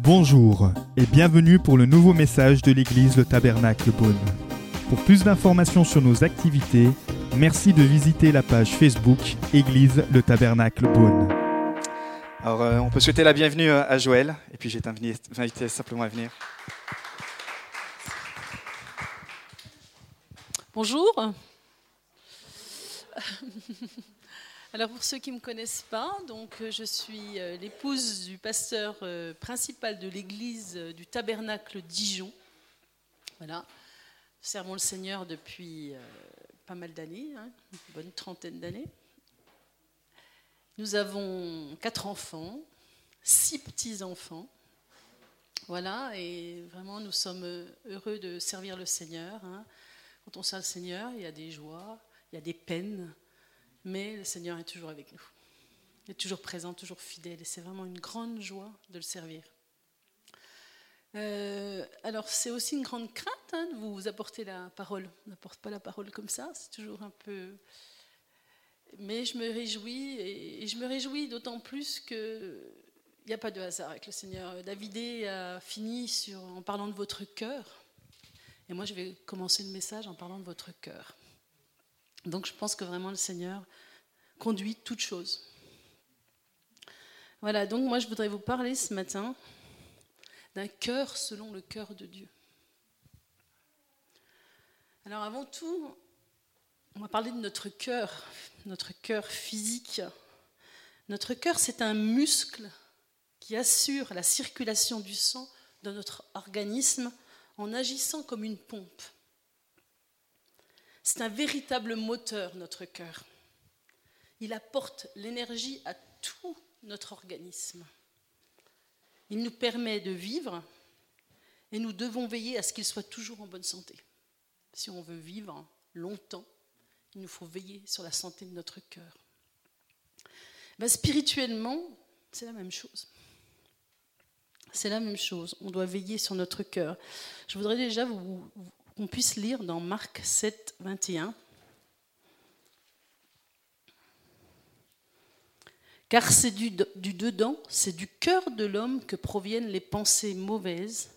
Bonjour et bienvenue pour le nouveau message de l'église Le Tabernacle Beaune. Pour plus d'informations sur nos activités, merci de visiter la page Facebook Église Le Tabernacle Beaune. Alors, euh, on peut souhaiter la bienvenue euh, à Joël, et puis j'ai invité simplement à venir. Bonjour. Alors pour ceux qui ne me connaissent pas, donc euh, je suis euh, l'épouse du pasteur euh, principal de l'église du Tabernacle Dijon. Voilà. Servons le Seigneur depuis pas mal d'années, hein, une bonne trentaine d'années. Nous avons quatre enfants, six petits-enfants. Voilà, et vraiment nous sommes heureux de servir le Seigneur. Hein. Quand on sert le Seigneur, il y a des joies, il y a des peines, mais le Seigneur est toujours avec nous. Il est toujours présent, toujours fidèle, et c'est vraiment une grande joie de le servir. Euh, alors c'est aussi une grande crainte hein, de vous apporter la parole. On n'apporte pas la parole comme ça, c'est toujours un peu... Mais je me réjouis, et je me réjouis d'autant plus qu'il n'y a pas de hasard avec le Seigneur. David a fini en parlant de votre cœur. Et moi, je vais commencer le message en parlant de votre cœur. Donc, je pense que vraiment le Seigneur conduit toutes choses. Voilà, donc moi, je voudrais vous parler ce matin d'un cœur selon le cœur de Dieu. Alors, avant tout, on va parler de notre cœur, notre cœur physique. Notre cœur, c'est un muscle qui assure la circulation du sang dans notre organisme en agissant comme une pompe. C'est un véritable moteur, notre cœur. Il apporte l'énergie à tout notre organisme. Il nous permet de vivre et nous devons veiller à ce qu'il soit toujours en bonne santé. Si on veut vivre longtemps, il nous faut veiller sur la santé de notre cœur. Ben, spirituellement, c'est la même chose. C'est la même chose. On doit veiller sur notre cœur. Je voudrais déjà qu'on puisse lire dans Marc 7, 21. Car c'est du, du dedans, c'est du cœur de l'homme que proviennent les pensées mauvaises,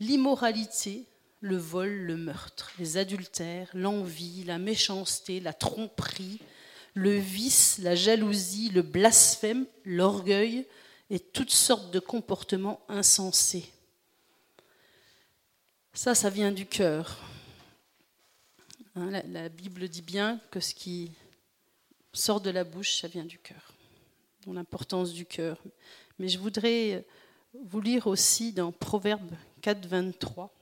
l'immoralité, le vol, le meurtre, les adultères, l'envie, la méchanceté, la tromperie, le vice, la jalousie, le blasphème, l'orgueil, et toutes sortes de comportements insensés. Ça, ça vient du cœur. Hein, la, Bible dit bien que ce qui sort de la bouche, ça vient du cœur. l'importance du cœur. Mais je voudrais vous lire aussi dans Proverbe 4, 23.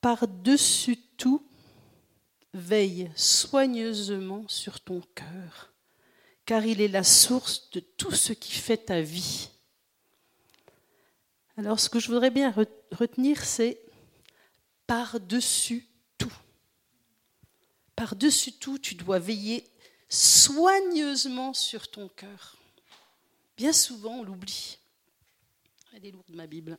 Par-dessus tout, veille soigneusement sur ton cœur, car il est la source de tout ce qui fait ta vie. Alors ce que je voudrais bien retenir, c'est par-dessus tout. Par-dessus tout, tu dois veiller soigneusement sur ton cœur. Bien souvent, on l'oublie. Elle est lourde, ma Bible.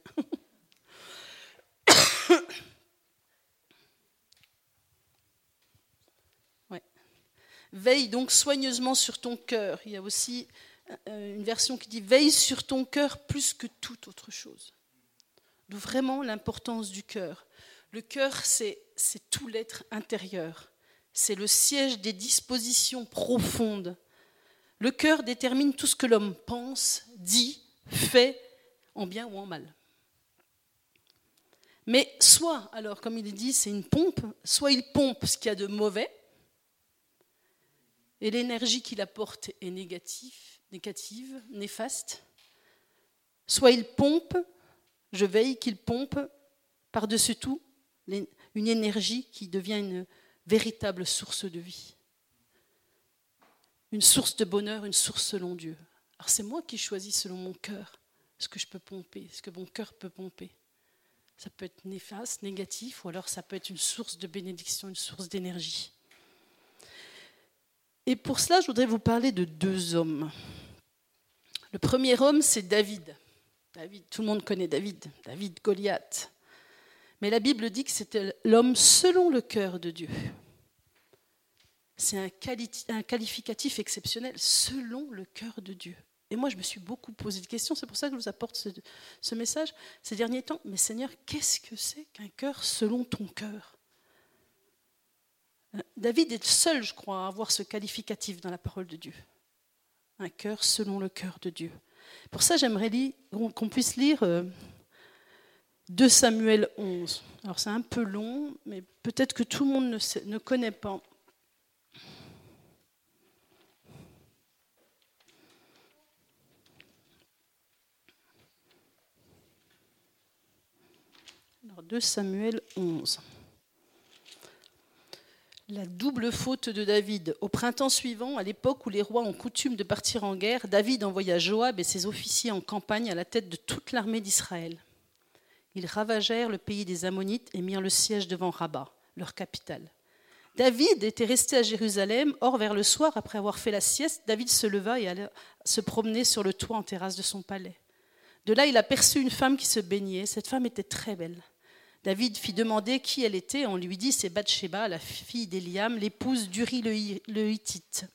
Veille donc soigneusement sur ton cœur. Il y a aussi euh, une version qui dit veille sur ton cœur plus que toute autre chose. D'où vraiment l'importance du cœur. Le cœur, c'est tout l'être intérieur. C'est le siège des dispositions profondes. Le cœur détermine tout ce que l'homme pense, dit, fait, en bien ou en mal. Mais soit, alors comme il dit, c'est une pompe, soit il pompe ce qu'il y a de mauvais, et l'énergie qu'il apporte est négative, négative, néfaste. Soit il pompe, je veille qu'il pompe par-dessus tout une énergie qui devient une véritable source de vie, une source de bonheur, une source selon Dieu. Alors c'est moi qui choisis selon mon cœur ce que je peux pomper, ce que mon cœur peut pomper. Ça peut être néfaste, négatif, ou alors ça peut être une source de bénédiction, une source d'énergie. Et pour cela, je voudrais vous parler de deux hommes. Le premier homme, c'est David. David, tout le monde connaît David, David Goliath. Mais la Bible dit que c'était l'homme selon le cœur de Dieu. C'est un, qualificatif exceptionnel, selon le cœur de Dieu. Et moi, je me suis beaucoup posé des questions, c'est pour ça que je vous apporte ce message ces derniers temps. Mais Seigneur, qu'est-ce que c'est qu'un cœur selon ton cœur? David est le seul, je crois, à avoir ce qualificatif dans la parole de Dieu. Un cœur selon le cœur de Dieu. Pour ça, j'aimerais qu'on puisse lire 2 euh, Samuel 11. Alors c'est un peu long, mais peut-être que tout le monde ne, ne connaît pas. Alors 2 Samuel 11. La double faute de David. Au printemps suivant, à l'époque où les rois ont coutume de partir en guerre, David envoya Joab et ses officiers en campagne à la tête de toute l'armée d'Israël. Ils ravagèrent le pays des Ammonites et mirent le siège devant Rabat, leur capitale. David était resté à Jérusalem. Or, vers le soir, après avoir fait la sieste, David se leva et alla se promener sur le toit en terrasse de son palais. De là, il aperçut une femme qui se baignait. Cette femme était très belle. David fit demander qui elle était. On lui dit c'est Bathsheba, la fille d'Eliam, l'épouse d'Uri le Hittite.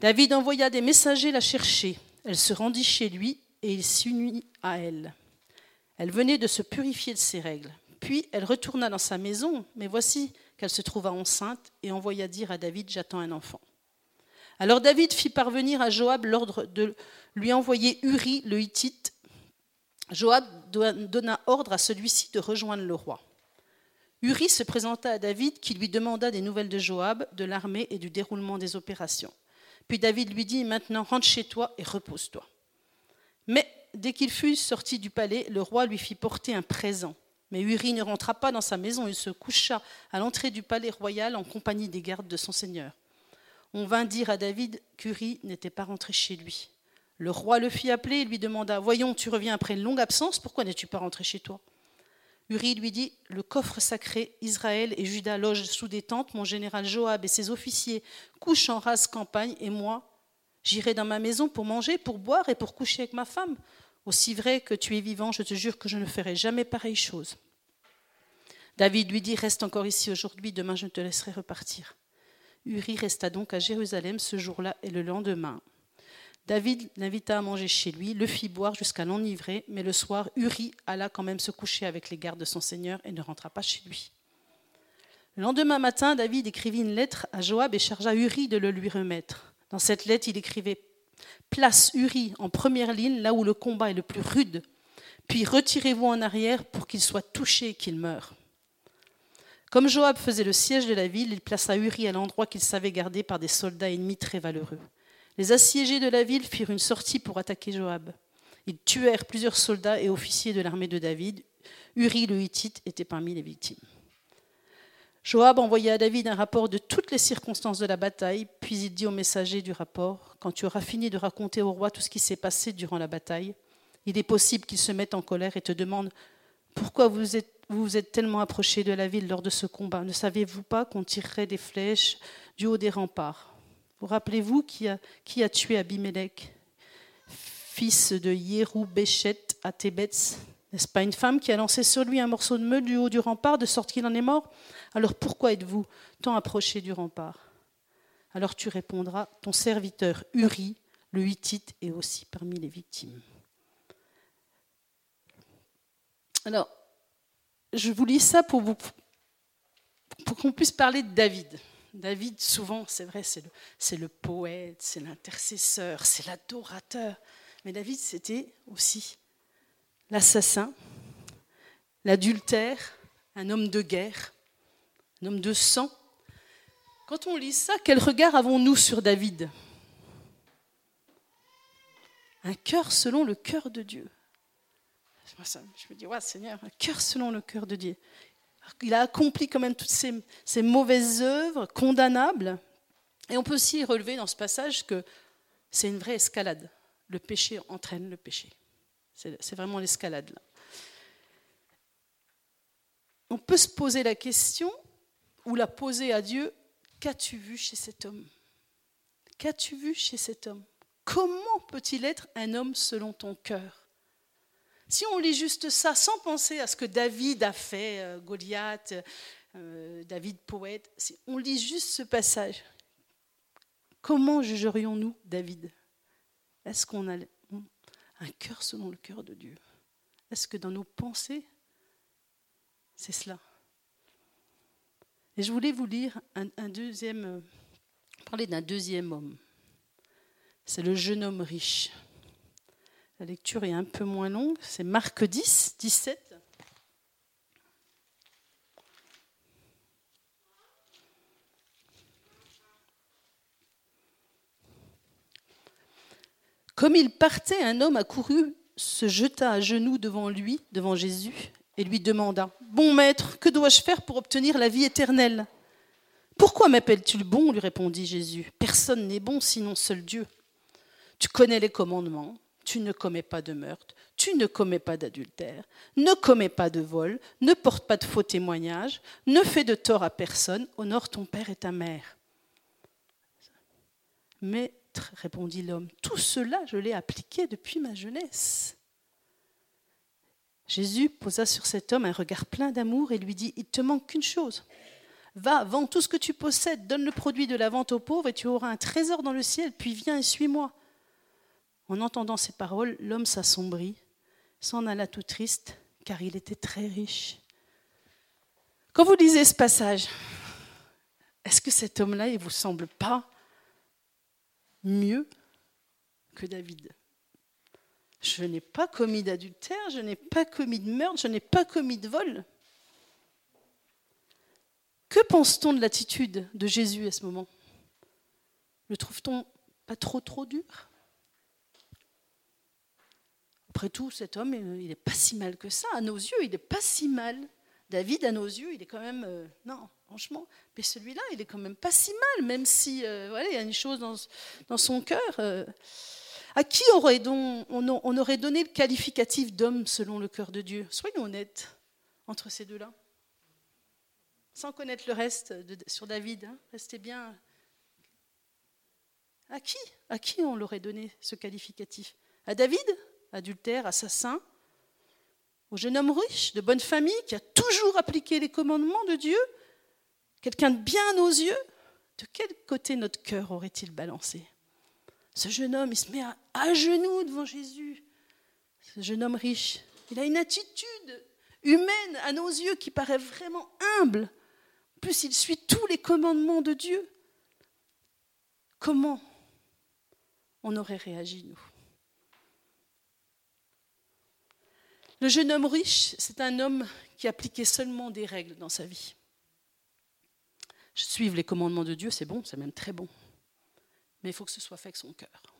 David envoya des messagers la chercher. Elle se rendit chez lui et il s'unit à elle. Elle venait de se purifier de ses règles. Puis elle retourna dans sa maison, mais voici qu'elle se trouva enceinte et envoya dire à David J'attends un enfant. Alors David fit parvenir à Joab l'ordre de lui envoyer Uri le Hittite Joab donna ordre à celui-ci de rejoindre le roi. Uri se présenta à David qui lui demanda des nouvelles de Joab, de l'armée et du déroulement des opérations. Puis David lui dit Maintenant rentre chez toi et repose-toi. Mais dès qu'il fut sorti du palais, le roi lui fit porter un présent. Mais Uri ne rentra pas dans sa maison, il se coucha à l'entrée du palais royal en compagnie des gardes de son seigneur. On vint dire à David qu'Uri n'était pas rentré chez lui. Le roi le fit appeler et lui demanda Voyons, tu reviens après une longue absence, pourquoi n'es-tu pas rentré chez toi? Uri lui dit Le coffre sacré, Israël et Juda logent sous des tentes, mon général Joab et ses officiers couchent en rase campagne, et moi, j'irai dans ma maison pour manger, pour boire et pour coucher avec ma femme. Aussi vrai que tu es vivant, je te jure que je ne ferai jamais pareille chose. David lui dit Reste encore ici aujourd'hui, demain je te laisserai repartir. Uri resta donc à Jérusalem ce jour-là et le lendemain. David l'invita à manger chez lui, le fit boire jusqu'à l'enivrer, mais le soir, Uri alla quand même se coucher avec les gardes de son seigneur et ne rentra pas chez lui. Le lendemain matin, David écrivit une lettre à Joab et chargea Uri de le lui remettre. Dans cette lettre, il écrivait Place Uri en première ligne, là où le combat est le plus rude, puis retirez-vous en arrière pour qu'il soit touché et qu'il meure. Comme Joab faisait le siège de la ville, il plaça Uri à l'endroit qu'il savait garder par des soldats ennemis très valeureux. Les assiégés de la ville firent une sortie pour attaquer Joab. Ils tuèrent plusieurs soldats et officiers de l'armée de David. Uri le Hittite était parmi les victimes. Joab envoya à David un rapport de toutes les circonstances de la bataille, puis il dit au messager du rapport Quand tu auras fini de raconter au roi tout ce qui s'est passé durant la bataille, il est possible qu'il se mette en colère et te demande Pourquoi vous êtes, vous, vous êtes tellement approché de la ville lors de ce combat? Ne savez-vous pas qu'on tirerait des flèches du haut des remparts? Vous rappelez-vous qui a, tué Abimelech, fils de Yérou Béchet à Tébetz N'est-ce pas une femme qui a lancé sur lui un morceau de meule du haut du rempart de sorte qu'il en est mort? Alors pourquoi êtes-vous tant approché du rempart? Alors tu répondras Ton serviteur Uri, le Hittite, est aussi parmi les victimes. Alors, je vous lis ça pour, pour qu'on puisse parler de David. David, souvent, c'est vrai, c'est le, poète, c'est l'intercesseur, c'est l'adorateur. Mais David, c'était aussi l'assassin, l'adultère, un homme de guerre, un homme de sang. Quand on lit ça, quel regard avons-nous sur David? Un cœur selon le cœur de Dieu. Je me dis, ouais, Seigneur, un cœur selon le cœur de Dieu. Il a accompli quand même toutes ces, mauvaises œuvres condamnables. Et on peut aussi relever dans ce passage que c'est une vraie escalade. Le péché entraîne le péché. C'est vraiment l'escalade là. On peut se poser la question, ou la poser à Dieu, qu'as-tu vu chez cet homme? Qu'as-tu vu chez cet homme? Comment peut-il être un homme selon ton cœur? Si on lit juste ça sans penser à ce que David a fait, euh, Goliath, euh, David poète, si on lit juste ce passage, comment jugerions-nous David? Est-ce qu'on a un cœur selon le cœur de Dieu? Est-ce que dans nos pensées, c'est cela? Et je voulais vous lire un, deuxième, euh, parler d'un deuxième homme. C'est le jeune homme riche. La lecture est un peu moins longue, c'est Marc 10, 17. Comme il partait, un homme accourut, se jeta à genoux devant lui, devant Jésus, et lui demanda Bon maître, que dois-je faire pour obtenir la vie éternelle? Pourquoi m'appelles-tu le bon? lui répondit Jésus. Personne n'est bon sinon seul Dieu. Tu connais les commandements tu ne commets pas de meurtre, tu ne commets pas d'adultère, ne commets pas de vol, ne porte pas de faux témoignages, ne fais de tort à personne, honore ton père et ta mère. Maître, répondit l'homme, tout cela je l'ai appliqué depuis ma jeunesse. Jésus posa sur cet homme un regard plein d'amour et lui dit, il te manque qu'une chose. Va, vends tout ce que tu possèdes, donne le produit de la vente aux pauvres et tu auras un trésor dans le ciel, puis viens et suis-moi. En entendant ces paroles, l'homme s'assombrit, s'en alla tout triste, car il était très riche. Quand vous lisez ce passage, est-ce que cet homme-là, il vous semble pas mieux que David? Je n'ai pas commis d'adultère, je n'ai pas commis de meurtre, je n'ai pas commis de vol. Que pense-t-on de l'attitude de Jésus à ce moment? Le trouve-t-on pas trop trop dur? Après tout, cet homme, euh, il n'est pas si mal que ça. À nos yeux, il n'est pas si mal. David, à nos yeux, il est quand même. Euh, non, franchement. Mais celui-là, il est quand même pas si mal, même si euh, voilà, il y a une chose dans, dans son cœur. à qui aurait on, on, aurait donné le qualificatif d'homme selon le cœur de Dieu? Soyons honnêtes entre ces deux-là. Sans connaître le reste sur David, hein, restez bien. À qui À qui on l'aurait donné ce qualificatif? À David? Adultère, assassin, au jeune homme riche, de bonne famille, qui a toujours appliqué les commandements de Dieu, quelqu'un de bien à nos yeux, de quel côté notre cœur aurait-il balancé? Ce jeune homme, il se met à, genoux devant Jésus. Ce jeune homme riche, il a une attitude humaine à nos yeux qui paraît vraiment humble. En plus, il suit tous les commandements de Dieu. Comment on aurait réagi, nous? Le jeune homme riche, c'est un homme qui appliquait seulement des règles dans sa vie. Suivre les commandements de Dieu, c'est bon, c'est même très bon. Mais il faut que ce soit fait avec son cœur.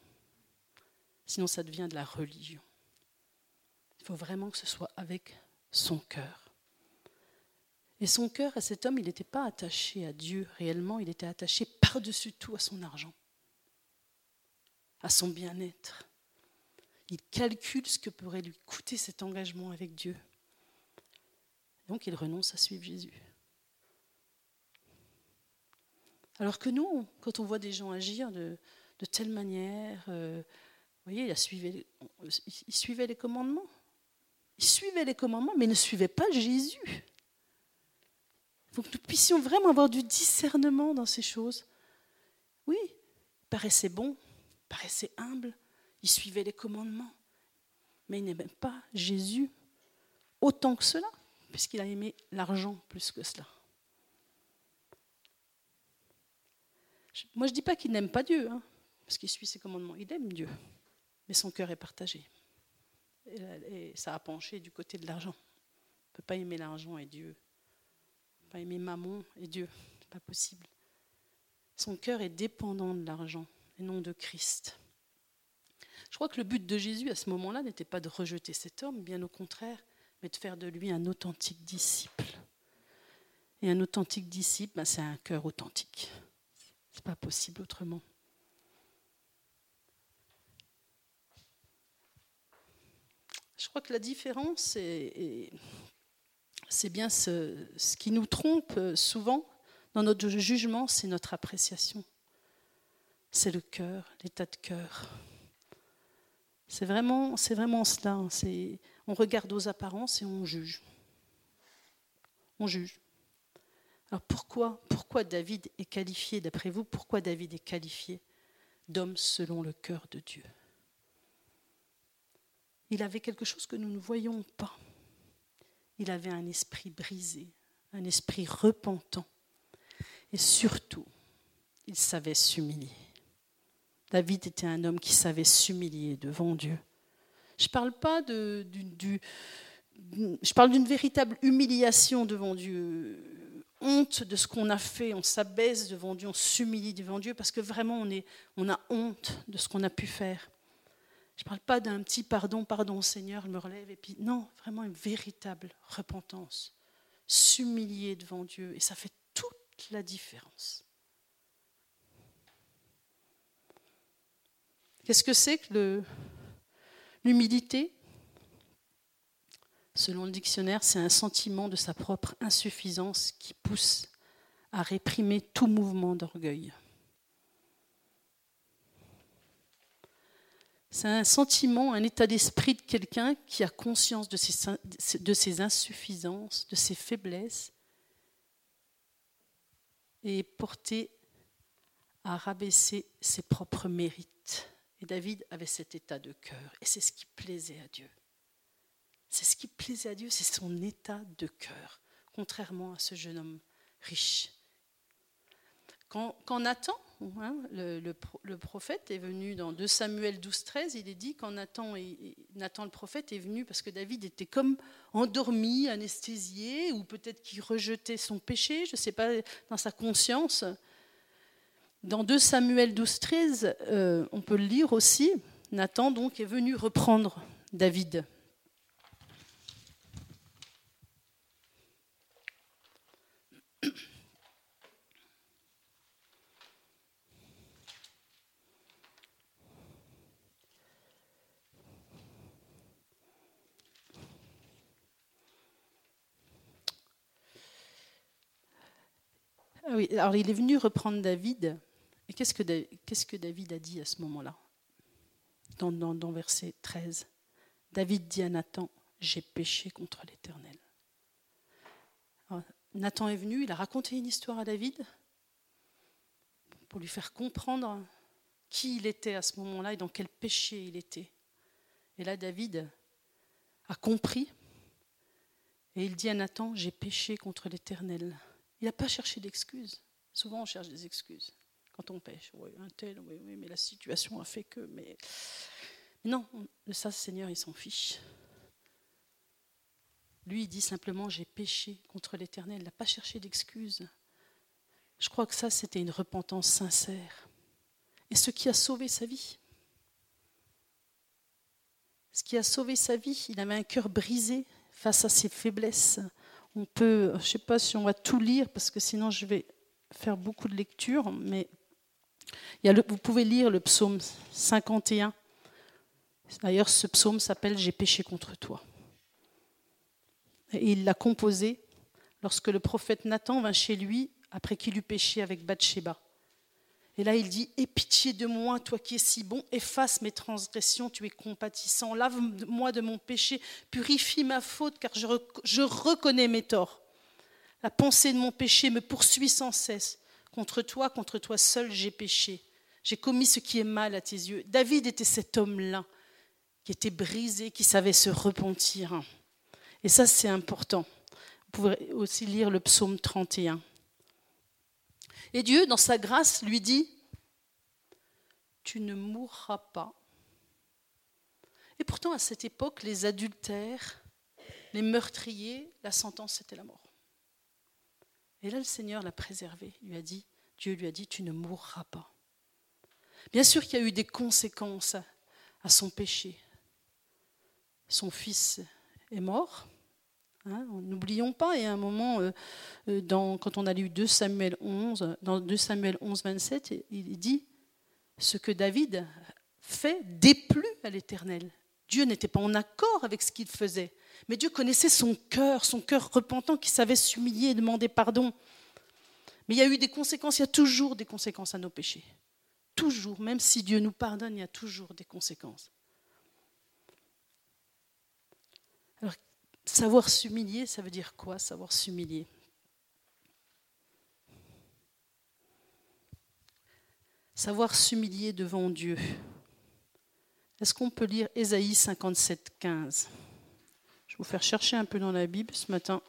Sinon, ça devient de la religion. Il faut vraiment que ce soit avec son cœur. Et son cœur, à cet homme, il n'était pas attaché à Dieu réellement, il était attaché par-dessus tout à son argent, à son bien-être, il calcule ce que pourrait lui coûter cet engagement avec Dieu. Donc il renonce à suivre Jésus. Alors que nous, quand on voit des gens agir de, telle manière, euh, vous voyez, il suivait, il suivait les commandements. Il suivait les commandements, mais ne suivait pas Jésus. Il faut que nous puissions vraiment avoir du discernement dans ces choses. Oui, il paraissait bon, il paraissait humble, il suivait les commandements. Mais il n'aimait pas Jésus autant que cela, puisqu'il a aimé l'argent plus que cela. Moi, je ne dis pas qu'il n'aime pas Dieu, hein, parce qu'il suit ses commandements. Il aime Dieu, mais son cœur est partagé. Et ça a penché du côté de l'argent. On ne peut pas aimer l'argent et Dieu. On peut pas aimer maman et Dieu. Ce n'est pas possible. Son cœur est dépendant de l'argent et non de Christ. Je crois que le but de Jésus à ce moment-là n'était pas de rejeter cet homme, bien au contraire, mais de faire de lui un authentique disciple. Et un authentique disciple, ben, c'est un cœur authentique. Ce n'est pas possible autrement. Je crois que la différence, c'est bien ce, ce qui nous trompe souvent dans notre jugement, c'est notre appréciation. C'est le cœur, l'état de cœur. C'est vraiment, cela. Hein. On regarde aux apparences et on juge. On juge. Alors pourquoi, pourquoi David est qualifié, d'après vous, pourquoi David est qualifié d'homme selon le cœur de Dieu? Il avait quelque chose que nous ne voyons pas. Il avait un esprit brisé, un esprit repentant. Et surtout, il savait s'humilier. David était un homme qui savait s'humilier devant Dieu. Je parle pas de, je parle d'une véritable humiliation devant Dieu, honte de ce qu'on a fait, on s'abaisse devant Dieu, on s'humilie devant Dieu parce que vraiment on, est, on a honte de ce qu'on a pu faire. Je ne parle pas d'un petit pardon, pardon Seigneur, je me relève, et puis non, vraiment une véritable repentance, s'humilier devant Dieu, et ça fait toute la différence. Qu'est-ce que c'est que l'humilité? Selon le dictionnaire, c'est un sentiment de sa propre insuffisance qui pousse à réprimer tout mouvement d'orgueil. C'est un sentiment, un état d'esprit de quelqu'un qui a conscience de ses, insuffisances, de ses faiblesses, et est porté à rabaisser ses propres mérites. Et David avait cet état de cœur, et c'est ce qui plaisait à Dieu. C'est ce qui plaisait à Dieu, c'est son état de cœur, contrairement à ce jeune homme riche. Quand, Nathan, hein, le, prophète, est venu dans 2 Samuel 12, 13, il est dit quand Nathan, Nathan le prophète est venu parce que David était comme endormi, anesthésié, ou peut-être qu'il rejetait son péché, je ne sais pas, dans sa conscience. Dans 2 Samuel 12, 13, euh, on peut le lire aussi. Nathan donc est venu reprendre David. Ah oui, alors il est venu reprendre David et qu'est-ce que, David a dit à ce moment-là? Dans, dans, verset 13 David dit à Nathan, j'ai péché contre l'Éternel. Nathan est venu, il a raconté une histoire à David pour lui faire comprendre qui il était à ce moment-là et dans quel péché il était. Et là, David a compris et il dit à Nathan, j'ai péché contre l'Éternel. Il n'a pas cherché d'excuses. Souvent, on cherche des excuses quand on pêche. Oui, un tel, oui, oui, mais la situation a fait que. Mais, non, ça, Seigneur, il s'en fiche. Lui, il dit simplement J'ai péché contre l'Éternel. Il n'a pas cherché d'excuses. Je crois que ça, c'était une repentance sincère. Et ce qui a sauvé sa vie. Ce qui a sauvé sa vie, il avait un cœur brisé face à ses faiblesses. On peut, je ne sais pas si on va tout lire, parce que sinon je vais faire beaucoup de lectures, mais vous pouvez lire le psaume 51. D'ailleurs, ce psaume s'appelle J'ai péché contre toi. Et il l'a composé lorsque le prophète Nathan vint chez lui après qu'il eut péché avec Bathsheba. Et là, il dit Aie pitié de moi, toi qui es si bon, efface mes transgressions, tu es compatissant, lave-moi de mon péché, purifie ma faute, car je, je reconnais mes torts. La pensée de mon péché me poursuit sans cesse. Contre toi, contre toi seul, j'ai péché. J'ai commis ce qui est mal à tes yeux. David était cet homme-là, qui était brisé, qui savait se repentir. Et ça, c'est important. Vous pouvez aussi lire le psaume 31. Et Dieu, dans sa grâce, lui dit, tu ne mourras pas. Et pourtant, à cette époque, les adultères, les meurtriers, la sentence, c'était la mort. Et là, le Seigneur l'a préservé. lui a dit, Dieu lui a dit, tu ne mourras pas. Bien sûr qu'il y a eu des conséquences à son péché. Son fils est mort. Hein, n'oublions pas, il y a un moment, euh, euh, quand on a lu 2 Samuel 11, dans 2 Samuel 11, 27, il dit Ce que David fait déplut à l'Éternel. Dieu n'était pas en accord avec ce qu'il faisait. Mais Dieu connaissait son cœur, son cœur repentant qui savait s'humilier et demander pardon. Mais il y a eu des conséquences, il y a toujours des conséquences à nos péchés. Toujours, même si Dieu nous pardonne, il y a toujours des conséquences. Alors, savoir s'humilier, ça veut dire quoi, savoir s'humilier? Savoir s'humilier devant Dieu. Est-ce qu'on peut lire Ésaïe 57, 15 Vais vous faire chercher un peu dans la Bible ce matin.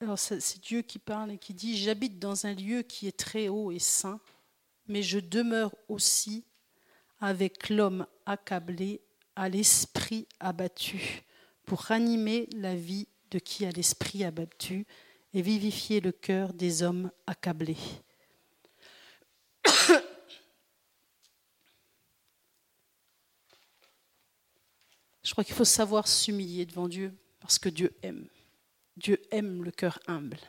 Alors c'est Dieu qui parle et qui dit, j'habite dans un lieu qui est très haut et saint, mais je demeure aussi avec l'homme accablé, à l'esprit abattu, pour ranimer la vie de qui a l'esprit abattu et vivifier le cœur des hommes accablés. Je crois qu'il faut savoir s'humilier devant Dieu parce que Dieu aime. Dieu aime le cœur humble.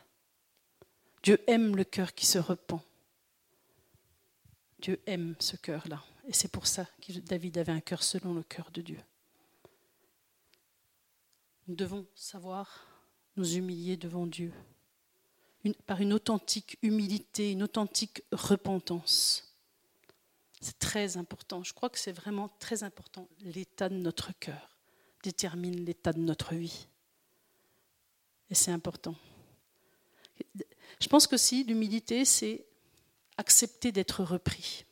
Dieu aime le cœur qui se repent. Dieu aime ce cœur-là. Et c'est pour ça que David avait un cœur selon le cœur de Dieu. Nous devons savoir nous humilier devant Dieu par une authentique humilité, une authentique repentance. C'est très important. Je crois que c'est vraiment très important. L'état de notre cœur détermine l'état de notre vie. Et c'est important. Je pense que si l'humilité, c'est accepter d'être repris.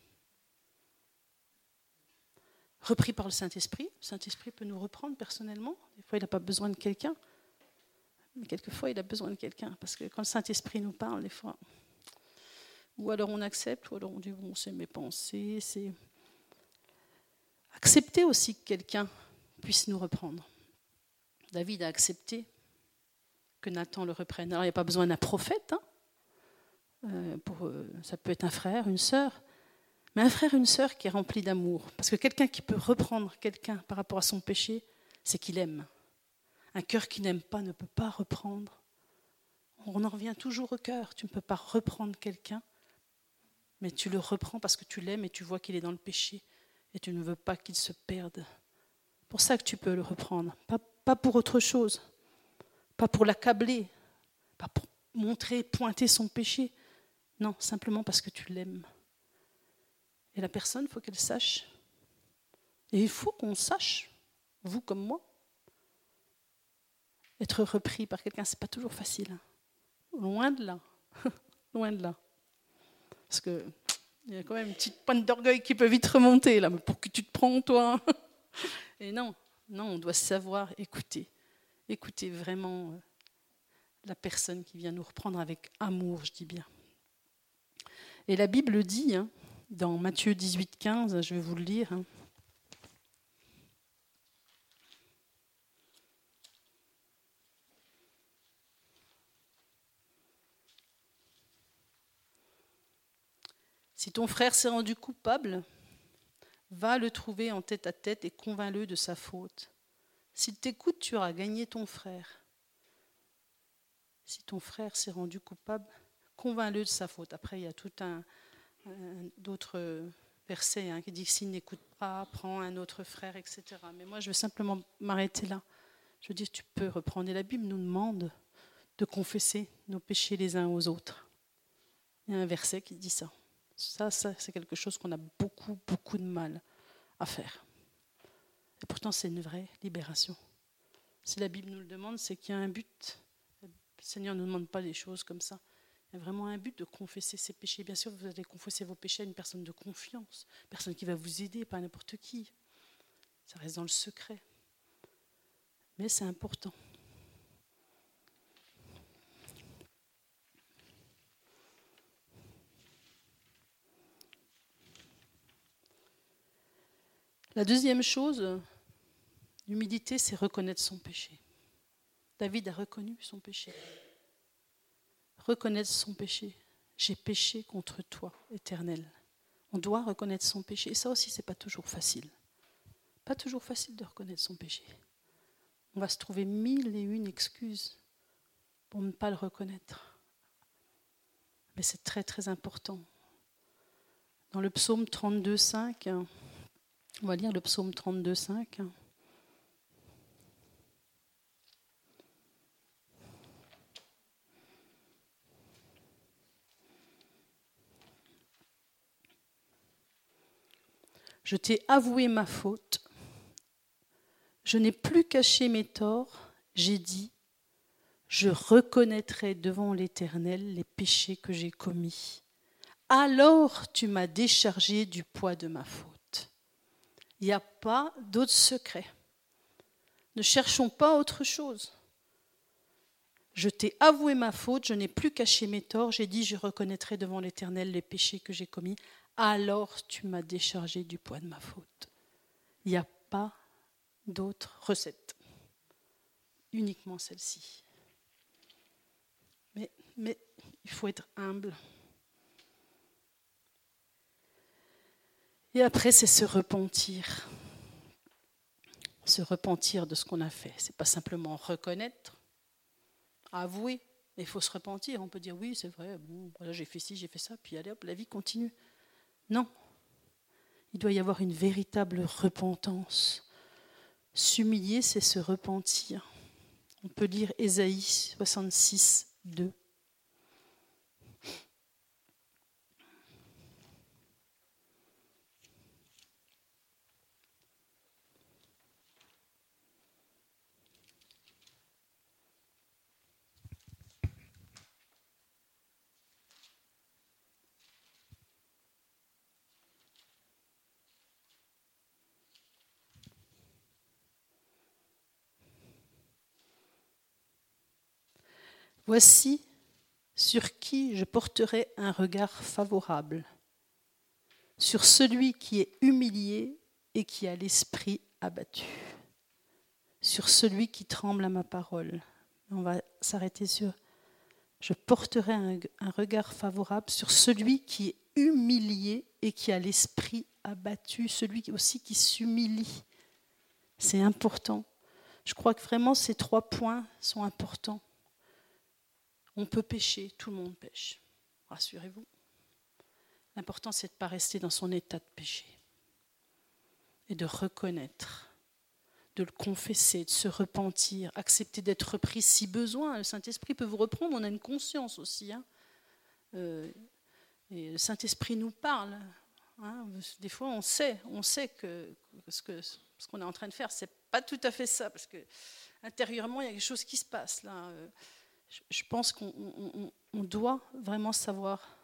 Repris par le Saint-Esprit. Le Saint-Esprit peut nous reprendre personnellement. Des fois, il n'a pas besoin de quelqu'un. Mais quelquefois, il a besoin de quelqu'un. Parce que quand le Saint-Esprit nous parle, des fois, ou alors on accepte, ou alors on dit, bon, c'est mes pensées. Accepter aussi que quelqu'un puisse nous reprendre. David a accepté que Nathan le reprenne. Alors, il n'y a pas besoin d'un prophète. Hein. Euh, euh, ça peut être un frère, une sœur. Mais un frère, une sœur qui est rempli d'amour. Parce que quelqu'un qui peut reprendre quelqu'un par rapport à son péché, c'est qu'il aime. Un cœur qui n'aime pas ne peut pas reprendre. On en revient toujours au cœur. Tu ne peux pas reprendre quelqu'un, mais tu le reprends parce que tu l'aimes et tu vois qu'il est dans le péché et tu ne veux pas qu'il se perde. Pour ça que tu peux le reprendre, pas pour autre chose pas pour l'accabler, pas pour montrer, pointer son péché. Non, simplement parce que tu l'aimes. Et la personne, il faut qu'elle sache. Et il faut qu'on sache, vous comme moi, être repris par quelqu'un, c'est pas toujours facile. Hein. Loin de là. Loin de là. Parce que il y a quand même une petite pointe d'orgueil qui peut vite remonter là. Mais pour que tu te prends, toi Et non, non, on doit savoir écouter écouter vraiment euh, la personne qui vient nous reprendre avec amour, je dis bien. Et la Bible dit, hein, dans Matthieu 18, 15, je vais vous le lire. Hein. Si ton frère s'est rendu coupable, va le trouver en tête à tête et convainc-le de sa faute. S'il t'écoute, tu auras gagné ton frère. Si ton frère s'est rendu coupable, convainc-le de sa faute. Après, il y a tout un, d'autres versets hein, qui dit s'il n'écoute pas, prends un autre frère, etc. Mais moi, je veux simplement m'arrêter là. Je veux dire, tu peux reprendre. Et la Bible nous demande de confesser nos péchés les uns aux autres. Il y a un verset qui dit ça. Ça, ça c'est quelque chose qu'on a beaucoup, beaucoup de mal à faire. Et pourtant, c'est une vraie libération. Si la Bible nous le demande, c'est qu'il y a un but. Le Seigneur ne nous demande pas des choses comme ça. Il y a vraiment un but de confesser ses péchés. Bien sûr, vous allez confesser vos péchés à une personne de confiance, personne qui va vous aider, pas n'importe qui. Ça reste dans le secret. Mais c'est important. La deuxième chose, l'humilité, c'est reconnaître son péché. David a reconnu son péché. Reconnaître son péché. J'ai péché contre toi, éternel. On doit reconnaître son péché. Et ça aussi, c'est pas toujours facile. Pas toujours facile de reconnaître son péché. On va se trouver mille et une excuses pour ne pas le reconnaître. Mais c'est très très important Dans le psaume 32, 5, on va lire le psaume 32, 5. Je t'ai avoué ma faute. Je n'ai plus caché mes torts. J'ai dit, je reconnaîtrai devant l'Éternel les péchés que j'ai commis. Alors tu m'as déchargé du poids de ma faute. Il n'y a pas d'autre secret. Ne cherchons pas autre chose. Je t'ai avoué ma faute, je n'ai plus caché mes torts, j'ai dit je reconnaîtrai devant l'Éternel les péchés que j'ai commis alors tu m'as déchargé du poids de ma faute. Il n'y a pas d'autre recette, uniquement celle-ci. Mais, mais il faut être humble. Et après, c'est se repentir. Se repentir de ce qu'on a fait. Ce n'est pas simplement reconnaître, avouer. Il faut se repentir. On peut dire oui, c'est vrai, j'ai fait ci, j'ai fait ça, puis allez hop, la vie continue. Non. Il doit y avoir une véritable repentance. S'humilier, c'est se repentir. On peut lire Ésaïe 66, 2. Voici sur qui je porterai un regard favorable, sur celui qui est humilié et qui a l'esprit abattu, sur celui qui tremble à ma parole. On va s'arrêter sur je porterai un, regard favorable sur celui qui est humilié et qui a l'esprit abattu, celui aussi qui s'humilie. C'est important. Je crois que vraiment ces trois points sont importants. On peut pécher, tout le monde pêche. Rassurez-vous. L'important, c'est de ne pas rester dans son état de péché et de reconnaître, de le confesser, de se repentir, accepter d'être repris si besoin. Le Saint-Esprit peut vous reprendre, on a une conscience aussi. Hein. Euh, et le Saint-Esprit nous parle. Hein. Des fois, on sait, on sait que ce qu'on est en train de faire, c'est pas tout à fait ça, parce que intérieurement, il y a quelque chose qui se passe là. Je pense qu'on doit vraiment savoir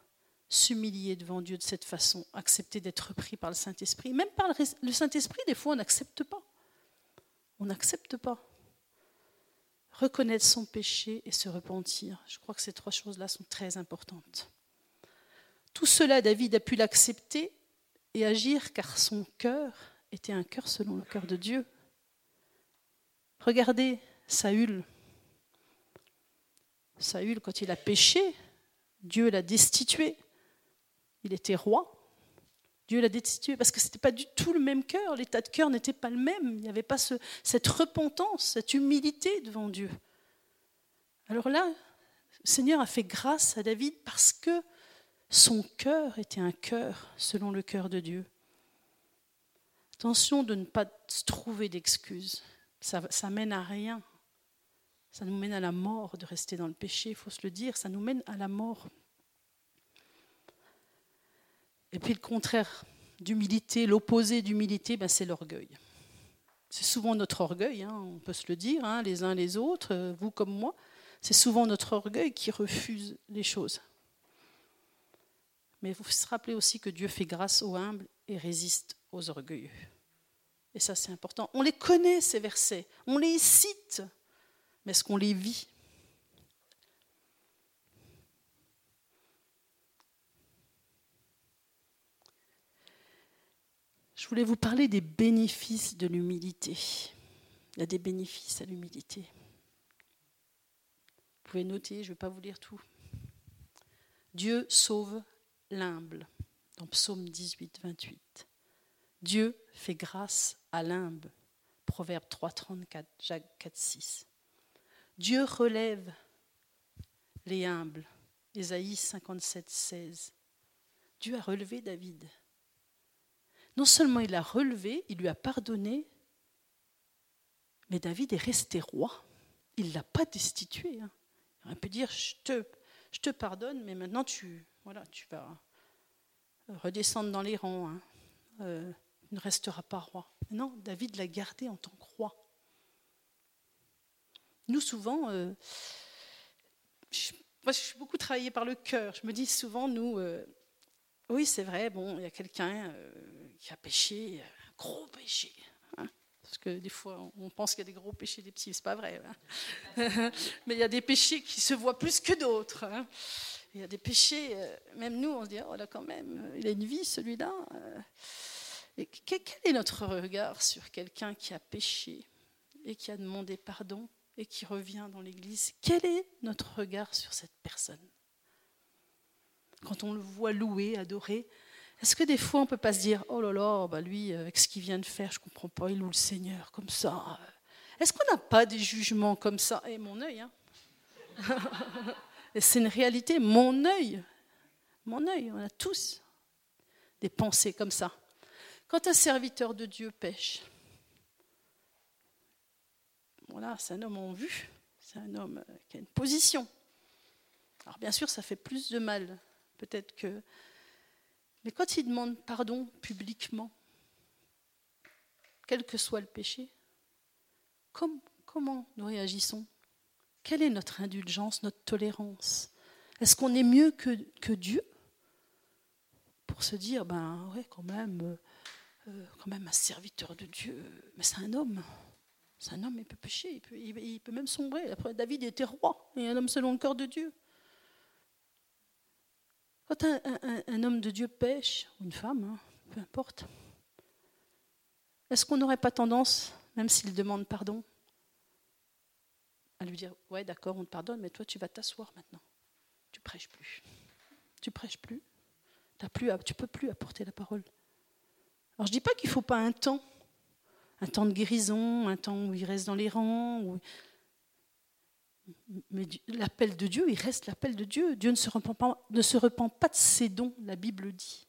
s'humilier devant Dieu de cette façon, accepter d'être pris par le Saint-Esprit. Même par le Saint-Esprit, des fois, on n'accepte pas. On n'accepte pas. Reconnaître son péché et se repentir. Je crois que ces trois choses-là sont très importantes. Tout cela, David a pu l'accepter et agir car son cœur était un cœur selon le cœur de Dieu. Regardez Saül, Saül, quand il a péché, Dieu l'a destitué. Il était roi. Dieu l'a destitué parce que ce n'était pas du tout le même cœur. L'état de cœur n'était pas le même. Il n'y avait pas cette repentance, cette humilité devant Dieu. Alors là, le Seigneur a fait grâce à David parce que son cœur était un cœur selon le cœur de Dieu. Attention de ne pas trouver d'excuses. Ça mène à rien. Ça nous mène à la mort de rester dans le péché, il faut se le dire, ça nous mène à la mort. Et puis le contraire d'humilité, l'opposé d'humilité, ben c'est l'orgueil. C'est souvent notre orgueil, hein, on peut se le dire, hein, les uns les autres, euh, vous comme moi. C'est souvent notre orgueil qui refuse les choses. Mais faut se rappeler aussi que Dieu fait grâce aux humbles et résiste aux orgueilleux. Et ça, c'est important. On les connaît, ces versets. On les cite mais est-ce qu'on les vit? Je voulais vous parler des bénéfices de l'humilité. Il y a des bénéfices à l'humilité. Vous pouvez noter, je ne vais pas vous lire tout. Dieu sauve l'humble, dans Psaume 18, 28. Dieu fait grâce à l'humble, Proverbe 3, 34, Jacques 4, 6. Dieu relève les humbles. Ésaïe 57, 16. Dieu a relevé David. Non seulement il l'a relevé, il lui a pardonné, mais David est resté roi. Il ne l'a pas destitué. Hein. Il aurait pu dire, je te, pardonne, mais maintenant tu, vas redescendre dans les rangs. Hein. Euh, ne restera pas roi. Non, David l'a gardé en tant que roi. Nous, souvent, euh, je, moi, je suis beaucoup travaillée par le cœur. Je me dis souvent, nous, euh, oui, c'est vrai, bon, il y a quelqu'un euh, qui a péché, un gros péché. Hein. parce que des fois, on pense qu'il y a des gros péchés, des petits, c'est pas vrai. Hein. Mais il y a des péchés qui se voient plus que d'autres. Hein. Il y a des péchés, même nous, on se dit, oh là, quand même, il a une vie, celui-là. Quel est notre regard sur quelqu'un qui a péché et qui a demandé pardon? Et qui revient dans l'Église Quel est notre regard sur cette personne? Quand on le voit louer, adorer, est-ce que des fois on peut pas se dire Oh là là, bah lui, avec ce qu'il vient de faire, je comprends pas, il loue le Seigneur comme ça. Est-ce qu'on n'a pas des jugements comme ça? Et mon œil, hein. C'est une réalité, mon œil, mon œil, on a tous des pensées comme ça. Quand un serviteur de Dieu pêche, voilà, c'est un homme en vue, c'est un homme euh, qui a une position. Alors bien sûr, ça fait plus de mal, peut-être que... Mais quand il demande pardon publiquement, quel que soit le péché, comment nous réagissons? Quelle est notre indulgence, notre tolérance? Est-ce qu'on est mieux que, Dieu pour se dire, ben ouais, quand même, euh, euh, quand même un serviteur de Dieu, mais c'est un homme. C'est un homme, il peut pécher, il peut, même sombrer. David était roi et un homme selon le corps de Dieu. Quand un, homme de Dieu pêche, ou une femme, hein, peu importe, est-ce qu'on n'aurait pas tendance, même s'il demande pardon, à lui dire Ouais, d'accord, on te pardonne, mais toi, tu vas t'asseoir maintenant. Tu prêches plus. Tu prêches plus. tu ne peux plus apporter la parole. Alors je ne dis pas qu'il ne faut pas un temps, un temps de guérison, un temps où il reste dans les rangs. Mais l'appel de Dieu, il reste l'appel de Dieu. Dieu ne se, repent pas, de ses dons, la Bible dit.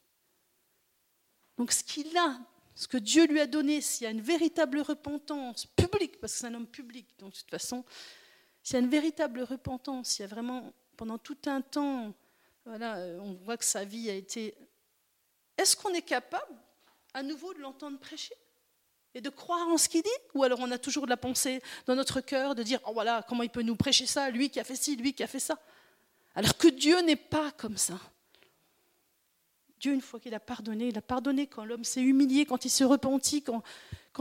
Donc ce qu'il a, ce que Dieu lui a donné, s'il y a une véritable repentance publique, parce que c'est un homme public, donc de toute façon, s'il y a une véritable repentance, s'il y a vraiment, pendant tout un temps, voilà, on voit que sa vie a été... Est-ce qu'on est capable à nouveau de l'entendre prêcher? Et de croire en ce qu'il dit Ou alors on a toujours de la pensée dans notre cœur de dire, oh voilà, comment il peut nous prêcher ça, lui qui a fait ci, lui qui a fait ça Alors que Dieu n'est pas comme ça. Dieu, une fois qu'il a pardonné, il a pardonné quand l'homme s'est humilié, quand il se repentit, quand,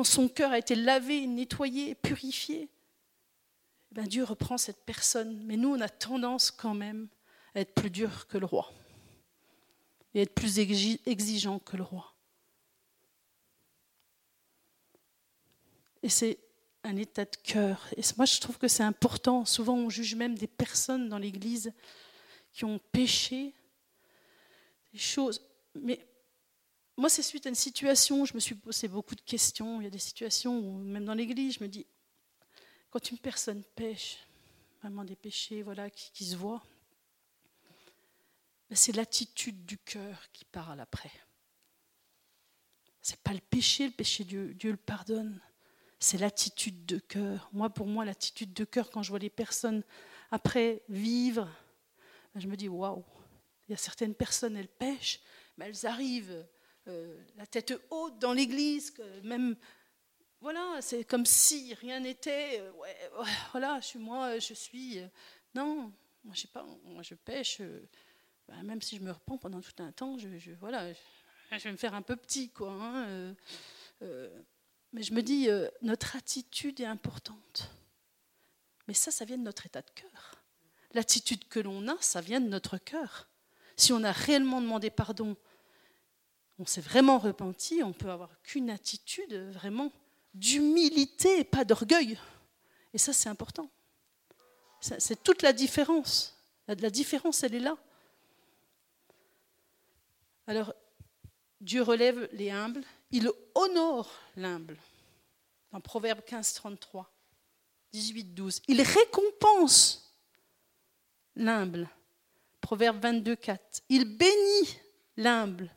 son cœur a été lavé, nettoyé, purifié. Ben Dieu reprend cette personne. Mais nous, on a tendance quand même à être plus dur que le roi et être plus exigeant que le roi. Et c'est un état de cœur. Et moi, je trouve que c'est important. Souvent, on juge même des personnes dans l'Église qui ont péché, des choses. Mais moi, c'est suite à une situation je me suis posé beaucoup de questions. Il y a des situations où, même dans l'Église, je me dis, quand une personne pêche, vraiment des péchés voilà, qui, se voient, ben, c'est l'attitude du cœur qui parle après. C'est pas le péché, le péché Dieu, Dieu le pardonne c'est l'attitude de cœur. Moi, pour moi, l'attitude de cœur, quand je vois les personnes après vivre, ben, je me dis waouh, il y a certaines personnes, elles pêchent, mais elles arrivent euh, la tête haute dans l'église, même. Voilà, c'est comme si rien n'était. Euh, voilà, je suis moi, je suis. Euh, non, moi, je sais pas, moi, je pêche. Ben, même si je me repens pendant tout un temps, je, voilà, je, vais me faire un peu petit, quoi. Hein, mais je me dis, euh, notre attitude est importante. Mais ça, ça vient de notre état de cœur. L'attitude que l'on a, ça vient de notre cœur. Si on a réellement demandé pardon, on s'est vraiment repenti, on peut avoir qu'une attitude vraiment d'humilité et pas d'orgueil. Et ça, c'est important. C'est toute la différence. La différence, elle est là. Alors, Dieu relève les humbles il honore l'humble. Dans Proverbe 15, 33, 18, 12. Il récompense l'humble. Proverbe 22, 4. Il bénit l'humble.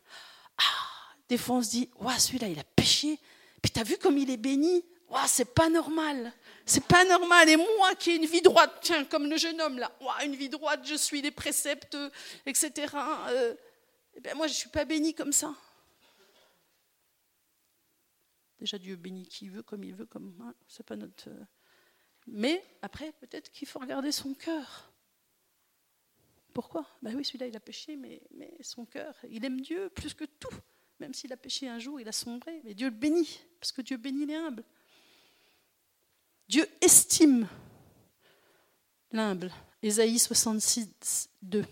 Ah, des fois dit, celui-là il a péché, puis t'as vu comme il est béni? Ouais, c'est pas normal. C'est pas normal. Et moi qui ai une vie droite, tiens, comme le jeune homme là, une vie droite, je suis les préceptes, etc. Euh, eh ben moi, je suis pas béni comme ça. Déjà, Dieu bénit qui veut, comme il veut, comme hein, c'est pas notre. Euh, mais après, peut-être qu'il faut regarder son cœur. Pourquoi? Ben oui, celui-là, il a péché, mais, mais son cœur, il aime Dieu plus que tout. Même s'il a péché un jour, il a sombré, mais Dieu le bénit, parce que Dieu bénit les humbles. Dieu estime l'humble. Ésaïe 66, 2.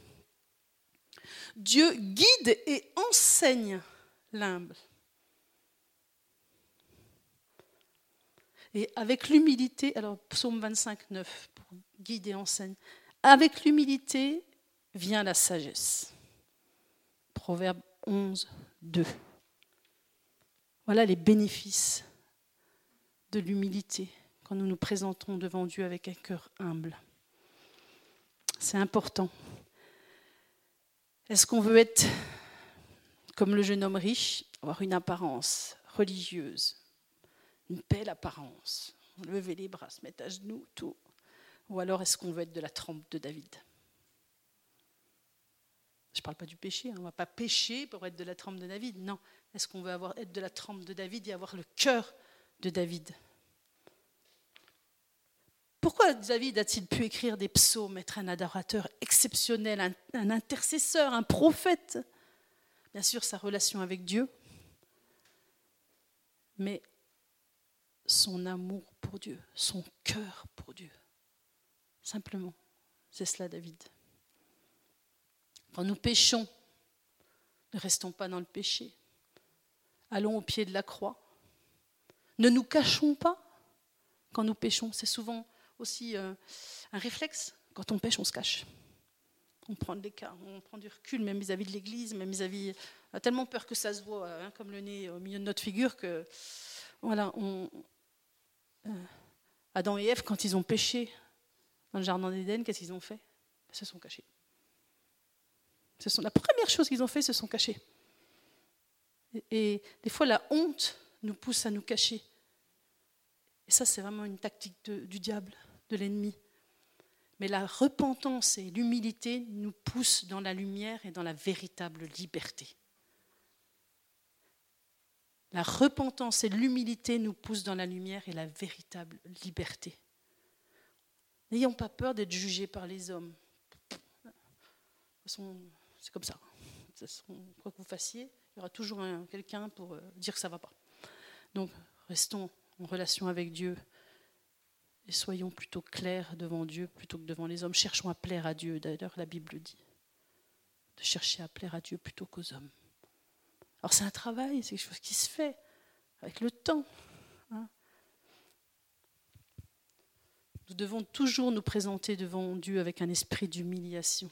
Dieu guide et enseigne l'humble. Et avec l'humilité, alors psaume 25, 9, pour guider et enseigne, avec l'humilité vient la sagesse. Proverbe 11, 2. Voilà les bénéfices de l'humilité quand nous nous présentons devant Dieu avec un cœur humble. C'est important. Est-ce qu'on veut être comme le jeune homme riche, avoir une apparence religieuse, une belle apparence, lever les bras, se mettre à genoux, tout. Ou alors est-ce qu'on veut être de la trempe de David? Je ne parle pas du péché, hein. on ne va pas pécher pour être de la trempe de David. Non, est-ce qu'on veut avoir, être de la trempe de David et avoir le cœur de David? Pourquoi David a-t-il pu écrire des psaumes, être un adorateur exceptionnel, un, intercesseur, un prophète? Bien sûr, sa relation avec Dieu, mais son amour pour Dieu, son cœur pour Dieu. Simplement, c'est cela David. Quand nous péchons, ne restons pas dans le péché. Allons au pied de la croix. Ne nous cachons pas quand nous péchons. C'est souvent aussi euh, un réflexe. Quand on pêche, on se cache. On prend de l'écart, on prend du recul, même vis-à-vis de l'Église, même vis-à-vis. On a tellement peur que ça se voit, hein, comme le nez au milieu de notre figure, que voilà, on, Adam et Ève, quand ils ont péché dans le jardin d'Éden, qu'est-ce qu'ils ont fait? Ils se sont cachés. Ce sont, la première chose qu'ils ont fait, se sont cachés. Et, des fois, la honte nous pousse à nous cacher. Et ça, c'est vraiment une tactique du diable de l'ennemi. Mais la repentance et l'humilité nous poussent dans la lumière et dans la véritable liberté. La repentance et l'humilité nous poussent dans la lumière et la véritable liberté. N'ayons pas peur d'être jugés par les hommes. C'est comme ça. Quoi que vous fassiez, il y aura toujours quelqu'un pour euh, dire que ça ne va pas. Donc, restons en relation avec Dieu et soyons plutôt clairs devant Dieu plutôt que devant les hommes. Cherchons à plaire à Dieu. D'ailleurs, la Bible dit de chercher à plaire à Dieu plutôt qu'aux hommes. Alors c'est un travail, c'est quelque chose qui se fait avec le temps. Hein. Nous devons toujours nous présenter devant Dieu avec un esprit d'humiliation.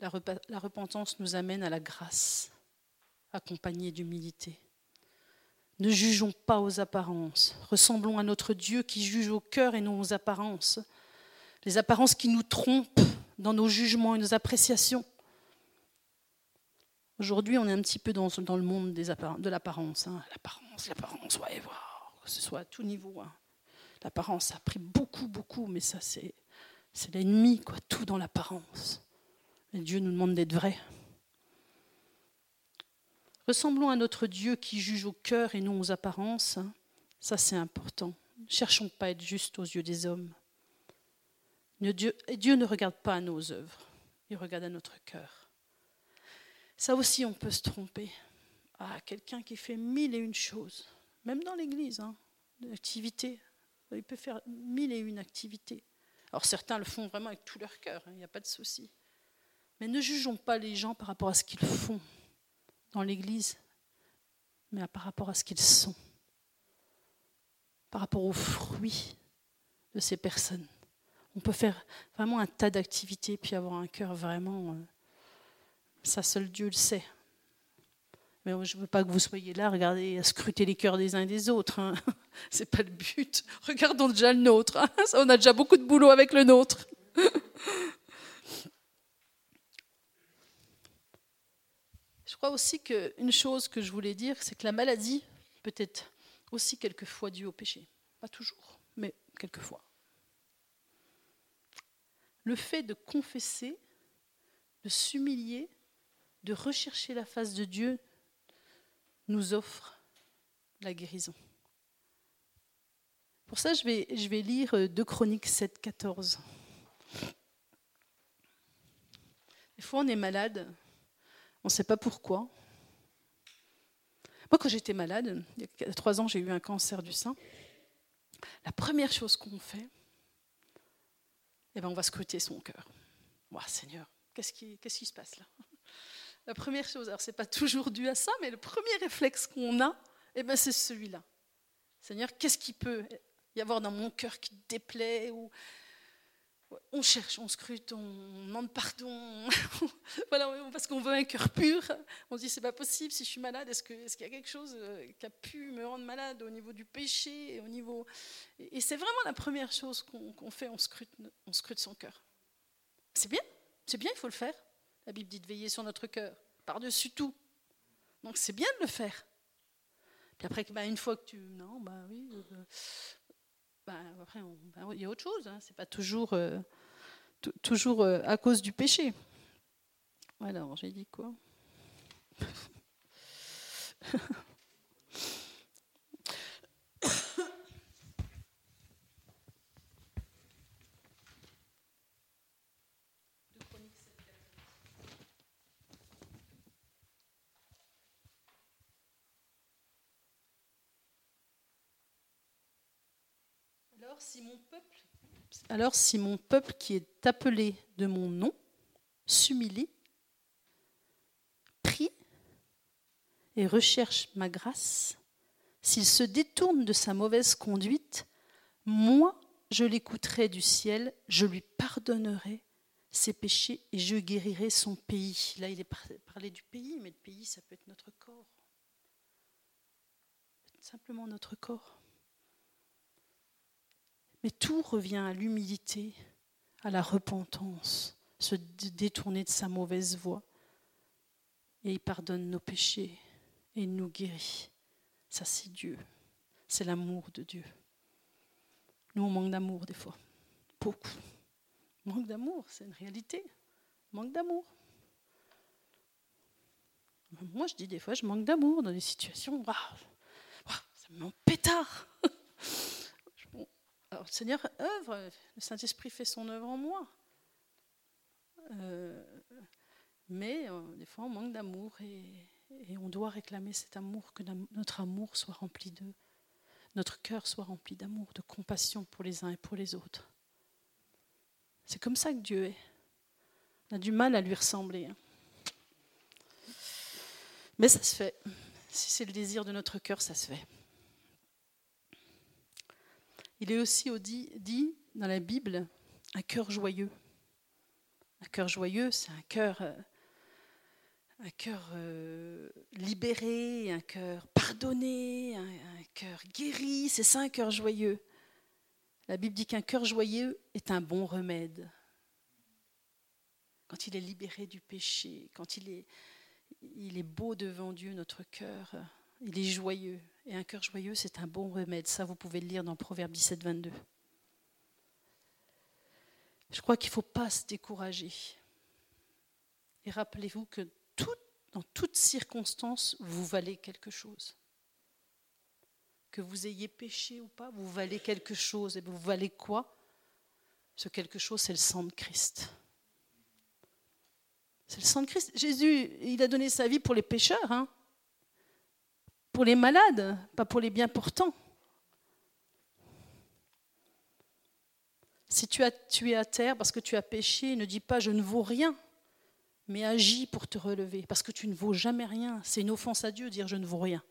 La, la repentance nous amène à la grâce, accompagnée d'humilité. Ne jugeons pas aux apparences. Ressemblons à notre Dieu qui juge au cœur et non aux apparences. Les apparences qui nous trompent dans nos jugements et nos appréciations. Aujourd'hui, on est un petit peu dans, le monde de l'apparence. Hein. L'apparence, l'apparence, ouais, que ce soit à tout niveau. Hein. L'apparence a pris beaucoup, beaucoup, mais ça, c'est, l'ennemi, tout dans l'apparence. Et Dieu nous demande d'être vrai. Ressemblons à notre Dieu qui juge au cœur et non aux apparences. Ça, c'est important. Ne cherchons pas à être justes aux yeux des hommes. Dieu, Dieu ne regarde pas à nos œuvres, il regarde à notre cœur. Ça aussi, on peut se tromper. Ah, quelqu'un qui fait mille et une choses, même dans l'Église, hein, activités. Il peut faire mille et une activités. Alors certains le font vraiment avec tout leur cœur, hein, il n'y a pas de souci. Mais ne jugeons pas les gens par rapport à ce qu'ils font dans l'Église, mais par rapport à ce qu'ils sont, par rapport aux fruits de ces personnes. On peut faire vraiment un tas d'activités puis avoir un cœur vraiment... Euh, ça, seul Dieu le sait. Mais je ne veux pas que vous soyez là, regardez, à scruter les cœurs des uns et des autres. Hein. Ce n'est pas le but. Regardons déjà le nôtre. Hein. On a déjà beaucoup de boulot avec le nôtre. crois aussi qu'une chose que je voulais dire, c'est que la maladie peut être aussi quelquefois due au péché. Pas toujours, mais quelquefois. Le fait de confesser, de s'humilier, de rechercher la face de Dieu nous offre la guérison. Pour ça, je vais, lire 2 Chroniques 7, 14. Des fois, on est malade, on ne sait pas pourquoi. Moi, quand j'étais malade, il y a trois ans, j'ai eu un cancer du sein. La première chose qu'on fait, eh ben, on va scruter son cœur. Wow, Seigneur, qu'est-ce qui se passe là? La première chose, alors c'est pas toujours dû à ça, mais le premier réflexe qu'on a, eh ben, c'est celui-là. Seigneur, qu'est-ce qui peut y avoir dans mon cœur qui déplaît ou on cherche, on scrute, on demande pardon, voilà, parce qu'on veut un cœur pur. On se dit c'est pas possible si je suis malade. Est-ce qu'il y a quelque chose euh, qui a pu me rendre malade au niveau du péché, au niveau et c'est vraiment la première chose qu'on fait. On scrute, on scrute son cœur. C'est bien, c'est bien, il faut le faire. La Bible dit de veiller sur notre cœur par-dessus tout. Donc c'est bien de le faire. Puis après, bah, une fois que tu non, bah oui, euh, bah, après, bah, il y a autre chose. Hein. C'est pas toujours, euh, toujours euh, à cause du péché. Alors, j'ai dit quoi? Alors si mon peuple, qui est appelé de mon nom s'humilie, prie et recherche ma grâce, s'il se détourne de sa mauvaise conduite, moi je l'écouterai du ciel, je lui pardonnerai ses péchés et je guérirai son pays. Là, il est parlé du pays, mais le pays, ça peut être notre corps. Simplement notre corps. Mais tout revient à l'humilité, à la repentance, se détourner de sa mauvaise voie. Et il pardonne nos péchés et il nous guérit. Ça, c'est Dieu. C'est l'amour de Dieu. Nous, on manque d'amour des fois. Beaucoup. Manque d'amour, c'est une réalité. Manque d'amour. Moi, je dis des fois, je manque d'amour dans des situations. Waouh, ça me pétard. Alors, Seigneur œuvre, le Saint-Esprit fait son œuvre en moi. Euh, mais euh, des fois, on manque d'amour et, on doit réclamer cet amour, que notre amour soit rempli de, notre cœur soit rempli d'amour, de compassion pour les uns et pour les autres. C'est comme ça que Dieu est. On a du mal à lui ressembler. Hein. Mais ça se fait. Si c'est le désir de notre cœur, ça se fait. Il est aussi dit, dans la Bible un cœur joyeux. Un cœur joyeux, c'est un cœur, euh, euh, libéré, un cœur pardonné, un, cœur guéri. C'est ça un cœur joyeux. La Bible dit qu'un cœur joyeux est un bon remède. Quand il est libéré du péché, quand il est beau devant Dieu, notre cœur, il est joyeux. Et un cœur joyeux, c'est un bon remède. Ça, vous pouvez le lire dans Proverbe 17, 22. Je crois qu'il ne faut pas se décourager. Et rappelez-vous que dans toutes circonstances, vous valez quelque chose. Que vous ayez péché ou pas, vous valez quelque chose. Et vous valez quoi? Ce quelque chose, c'est le sang de Christ. C'est le sang de Christ. Jésus, il a donné sa vie pour les pécheurs. Hein pour les malades, pas pour les bien portants. Si tu, as, à terre parce que tu as péché, ne dis pas je ne vaux rien, mais agis pour te relever, parce que tu ne vaux jamais rien. C'est une offense à Dieu dire je ne vaux rien.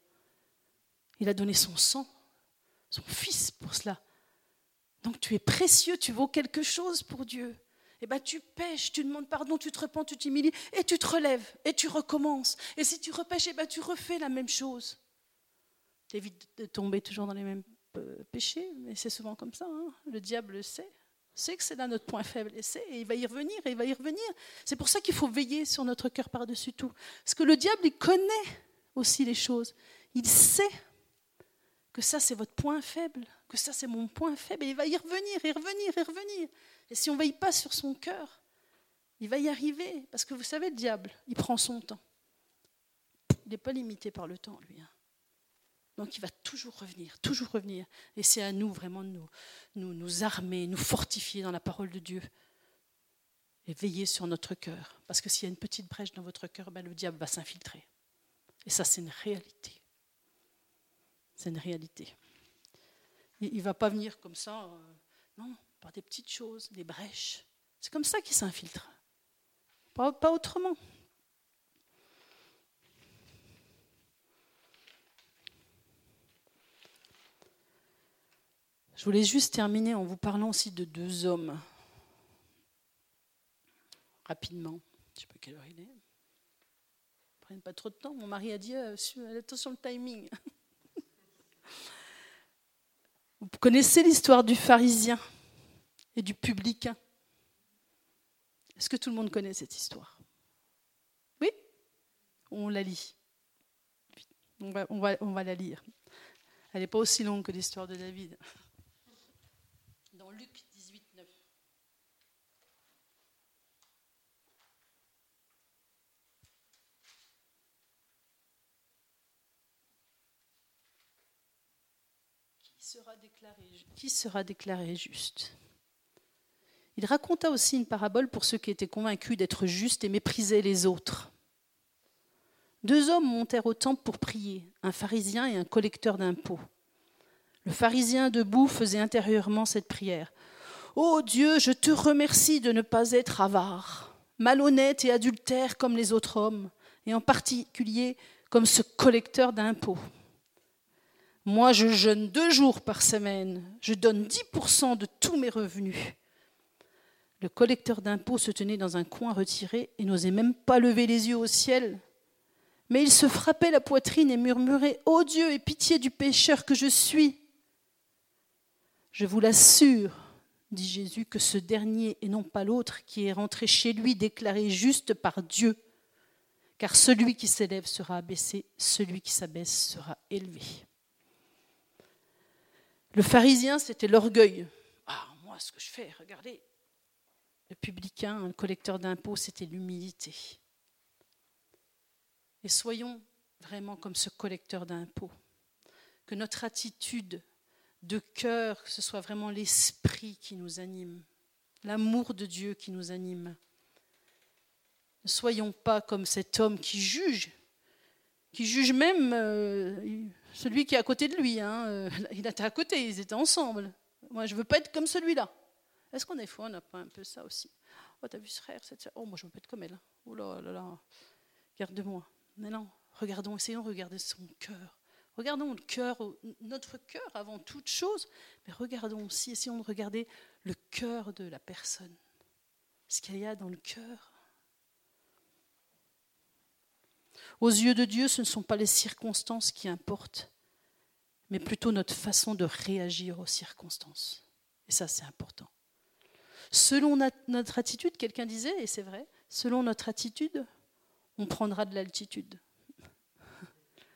Il a donné son sang, son fils pour cela. Donc tu es précieux, tu vaux quelque chose pour Dieu. Eh bien tu pêches, tu demandes pardon, tu te repens, tu t'humilies, et tu te relèves, et tu recommences. Et si tu repêches, eh ben tu refais la même chose. Tu de tomber toujours dans les mêmes euh, péchés, mais c'est souvent comme ça. Hein. Le diable le sait. sait que c'est là notre point faible, et, sait, et il va y revenir, et il va y revenir. C'est pour ça qu'il faut veiller sur notre cœur par-dessus tout. Parce que le diable, il connaît aussi les choses. Il sait que ça, c'est votre point faible, que ça, c'est mon point faible, et il va y revenir, et revenir, et revenir. Et si on ne veille pas sur son cœur, il va y arriver. Parce que vous savez, le diable, il prend son temps. Il n'est pas limité par le temps, lui. Hein. Donc il va toujours revenir, toujours revenir. Et c'est à nous vraiment de nous, nous, nous armer, nous fortifier dans la parole de Dieu. Et veiller sur notre cœur. Parce que s'il y a une petite brèche dans votre cœur, ben, le diable va s'infiltrer. Et ça, c'est une réalité. C'est une réalité. Il ne va pas venir comme ça, euh, non, par des petites choses, des brèches. C'est comme ça qu'il s'infiltre. Pas, pas autrement. Je voulais juste terminer en vous parlant aussi de deux hommes. Rapidement. Je ne sais pas quelle heure il est. Pas trop de temps. Mon mari a dit euh, attention le timing. Vous connaissez l'histoire du pharisien et du publicain? Est-ce que tout le monde connaît cette histoire? Oui? On la lit. On va, on va, on va la lire. Elle n'est pas aussi longue que l'histoire de David. Luc 18, 9. Qui sera déclaré, qui sera déclaré juste? Il raconta aussi une parabole pour ceux qui étaient convaincus d'être justes et méprisaient les autres. Deux hommes montèrent au temple pour prier, un pharisien et un collecteur d'impôts. Le pharisien debout faisait intérieurement cette prière. Ô Dieu, je te remercie de ne pas être avare, malhonnête et adultère comme les autres hommes, et en particulier comme ce collecteur d'impôts. Moi, je jeûne deux jours par semaine, je donne 10% de tous mes revenus. Le collecteur d'impôts se tenait dans un coin retiré et n'osait même pas lever les yeux au ciel. Mais il se frappait la poitrine et murmurait Ô Dieu, aie pitié du pécheur que je suis. Je vous l'assure, dit Jésus, que ce dernier et non pas l'autre qui est rentré chez lui déclaré juste par Dieu. Car celui qui s'élève sera abaissé, celui qui s'abaisse sera élevé. Le pharisien, c'était l'orgueil. Ah, moi, ce que je fais, regardez. Le publicain, un collecteur d'impôts, c'était l'humilité. Et soyons vraiment comme ce collecteur d'impôts. Que notre attitude de cœur, que ce soit vraiment l'esprit qui nous anime, l'amour de Dieu qui nous anime. Ne soyons pas comme cet homme qui juge, qui juge même euh, celui qui est à côté de lui. Hein. Euh, il était à côté, ils étaient ensemble. Moi, je ne veux pas être comme celui-là. Est-ce qu'on est faux On n'a pas un peu ça aussi Oh, t'as vu ce frère cette... Oh, moi, je veux pas être comme elle. Oh là là là, garde-moi. Mais non, regardons, essayons de regarder son cœur. Regardons le cœur, notre cœur avant toute chose, mais regardons aussi, essayons de regarder le cœur de la personne. Ce qu'il y a dans le cœur. Aux yeux de Dieu, ce ne sont pas les circonstances qui importent, mais plutôt notre façon de réagir aux circonstances. Et ça, c'est important. Selon notre attitude, quelqu'un disait, et c'est vrai, selon notre attitude, on prendra de l'altitude.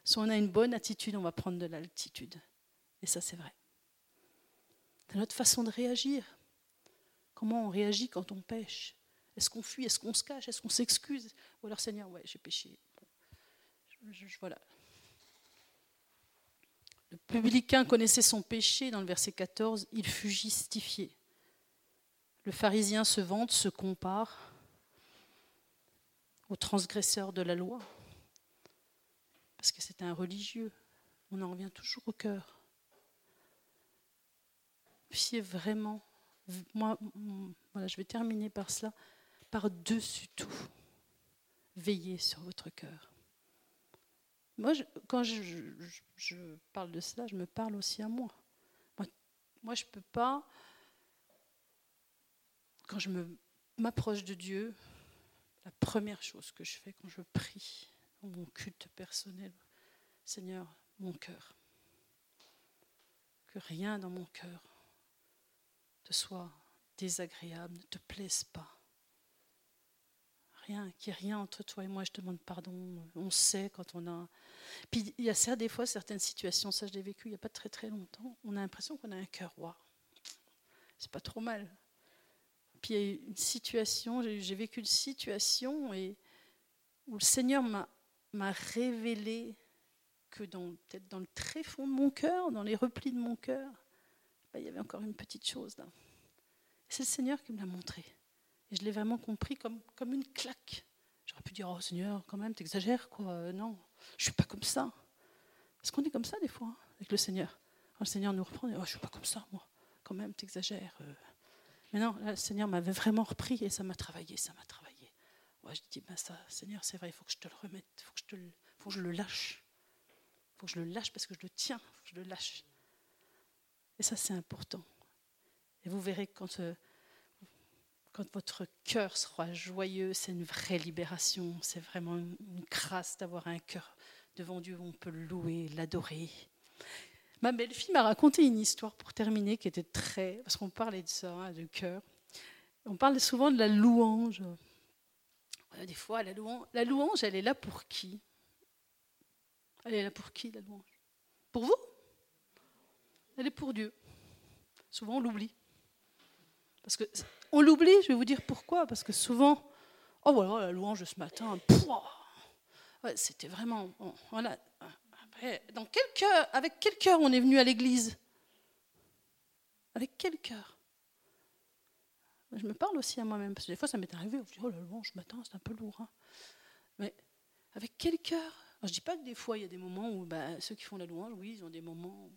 Si on a une bonne attitude, on va prendre de l'altitude. Et ça, c'est vrai. C'est notre façon de réagir. Comment on réagit quand on pêche? Est-ce qu'on fuit? Est-ce qu'on se cache? Est-ce qu'on s'excuse? Ou alors, Seigneur, ouais, j'ai péché. voilà. Le publicain connaissait son péché dans le verset 14, il fut justifié. Le pharisien se vante, se compare au transgresseur de la loi parce que c'est un religieux. On en revient toujours au cœur. Fiez vraiment, moi, voilà, je vais terminer par cela, par-dessus tout, veillez sur votre cœur. Moi, quand je, parle de cela, je me parle aussi à moi. Moi, je ne peux pas, quand je m'approche de Dieu, la première chose que je fais quand je prie, mon culte personnel. Seigneur, mon cœur. Que rien dans mon cœur te soit désagréables ne te plaisent pas. Rien, qu'il n'y ait rien entre toi et moi, je te demande pardon. On sait quand on a. Puis il y a ça, des fois certaines situations, ça je l'ai vécu il n'y a pas très très longtemps, on a l'impression qu'on a un cœur roi. C'est pas trop mal. Puis il y a une situation, j'ai vécu une situation et, où le Seigneur m'a révélé que dans peut-être dans le très fond de mon cœur, dans les replis de mon cœur, ben, il y avait encore une petite chose là. C'est le Seigneur qui me l'a montré. Et je l'ai vraiment compris comme, une claque. J'aurais pu dire, oh Seigneur, quand même, t'exagères, quoi. Euh, non, je suis pas comme ça. Parce qu'on est comme ça des fois, hein, avec le Seigneur. Le Seigneur nous reprend, oh, je suis pas comme ça, moi. Quand même, t'exagères. Euh. Mais non, le Seigneur m'avait vraiment repris et ça m'a travaillé, ça m'a travaillé. Je dis, ben ça, Seigneur, c'est vrai, il faut que je te le remette, il faut que je, le, faut que je le lâche. Il faut que je le lâche parce que je le tiens, il faut que je le lâche. Et ça, c'est important. Et vous verrez quand, euh, quand votre cœur sera joyeux, c'est une vraie libération. C'est vraiment une, grâce d'avoir un cœur devant Dieu où on peut le louer, l'adorer. Ma belle-fille m'a raconté une histoire pour terminer qui était très. Parce qu'on parlait de ça, hein, de cœur. On parle souvent de la louange. Des fois, la louange, elle est là pour qui? Elle est là pour qui, la louange? Pour vous? Elle est pour Dieu. Souvent, on l'oublie. Parce que on l'oublie, je vais vous dire pourquoi. Parce que souvent, oh voilà, la louange ce matin, c'était vraiment. voilà. dans avec quel cœur on est venu à l'église? Avec quel cœur? Je me parle aussi à moi-même, parce que des fois ça m'est arrivé, je dis, oh la louange ce matin, c'est un peu lourd. Hein. Mais avec quel cœur? Je ne dis pas que des fois il y a des moments où bah, ceux qui font la louange, oui, ils ont des moments où.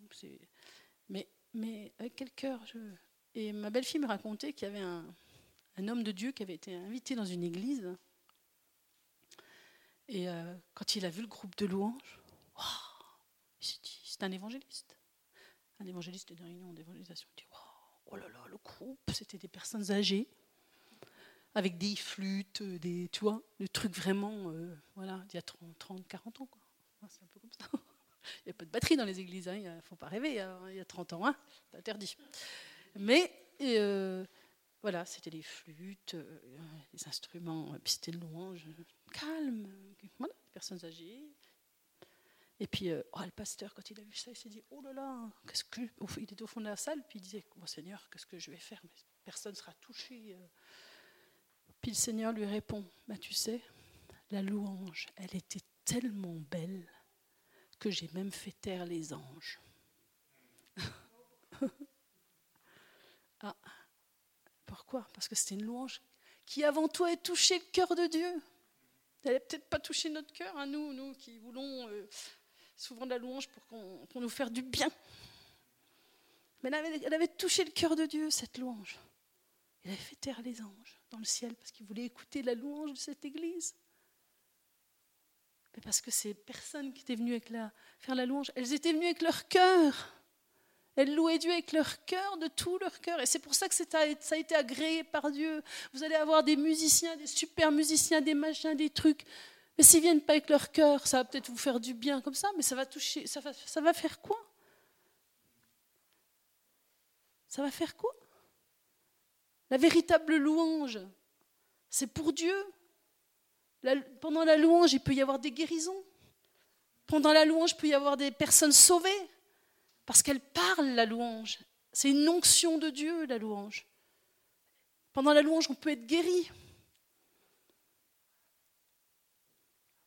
Mais, avec quel cœur je, et ma belle-fille me racontait qu'il y avait un, homme de Dieu qui avait été invité dans une église. Et euh, quand il a vu le groupe de louanges, il s'est dit, c'est un évangéliste. Un évangéliste de réunion d'évangélisation. Oh là là, le groupe, c'était des personnes âgées, avec des flûtes, des, tu vois, des trucs vraiment, euh, voilà, il y a 30, 30 40 ans. Quoi. C'est un peu comme ça. Il n'y a pas de batterie dans les églises, hein, il ne faut pas rêver, hein, il y a 30 ans, hein, c'est interdit. Mais euh, voilà, c'était les flûtes, euh, les instruments, puis c'était louange calme, voilà, des personnes âgées. Et puis, euh, oh, le pasteur, quand il a vu ça, il s'est dit Oh là là, qu'est-ce que. Il était au fond de la salle, puis il disait Mon Seigneur, qu'est-ce que je vais faire? Personne ne sera touché. Puis le Seigneur lui répond bah, Tu sais, la louange, elle était tellement belle que j'ai même fait taire les anges. Ah, pourquoi? Parce que c'était une louange qui avant tout a touché le cœur de Dieu. Elle n'a peut-être pas touché notre cœur, hein, nous, nous qui voulons euh, souvent de la louange pour qu'on nous fasse du bien. Mais elle avait, touché le cœur de Dieu, cette louange. Elle avait fait taire les anges dans le ciel parce qu'ils voulaient écouter la louange de cette église. Mais parce que ces personnes qui étaient venues avec la, faire la louange, elles étaient venues avec leur cœur. Elles louaient Dieu avec leur cœur, de tout leur cœur. Et c'est pour ça que ça a été agréé par Dieu. Vous allez avoir des musiciens, des super musiciens, des machins, des trucs. Mais s'ils viennent pas avec leur cœur, ça va peut-être vous faire du bien comme ça, mais ça va toucher. Ça va, ça va faire quoi? Ça va faire quoi? La véritable louange, c'est pour Dieu. pendant la louange, il peut y avoir des guérisons. Pendant la louange, il peut y avoir des personnes sauvées. Parce qu'elle parle la louange. C'est une onction de Dieu, la louange. Pendant la louange, on peut être guéri.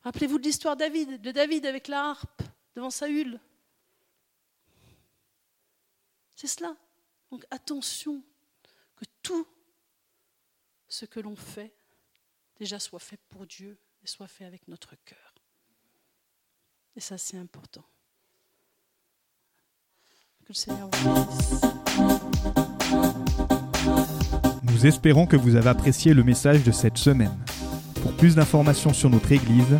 Rappelez-vous de l'histoire de David, de David avec la harpe devant Saül. C'est cela. Donc attention que tout ce que l'on fait déjà soit fait pour Dieu et soit fait avec notre cœur. Et ça, c'est important. Nous espérons que vous avez apprécié le message de cette semaine. Pour plus d'informations sur notre Église,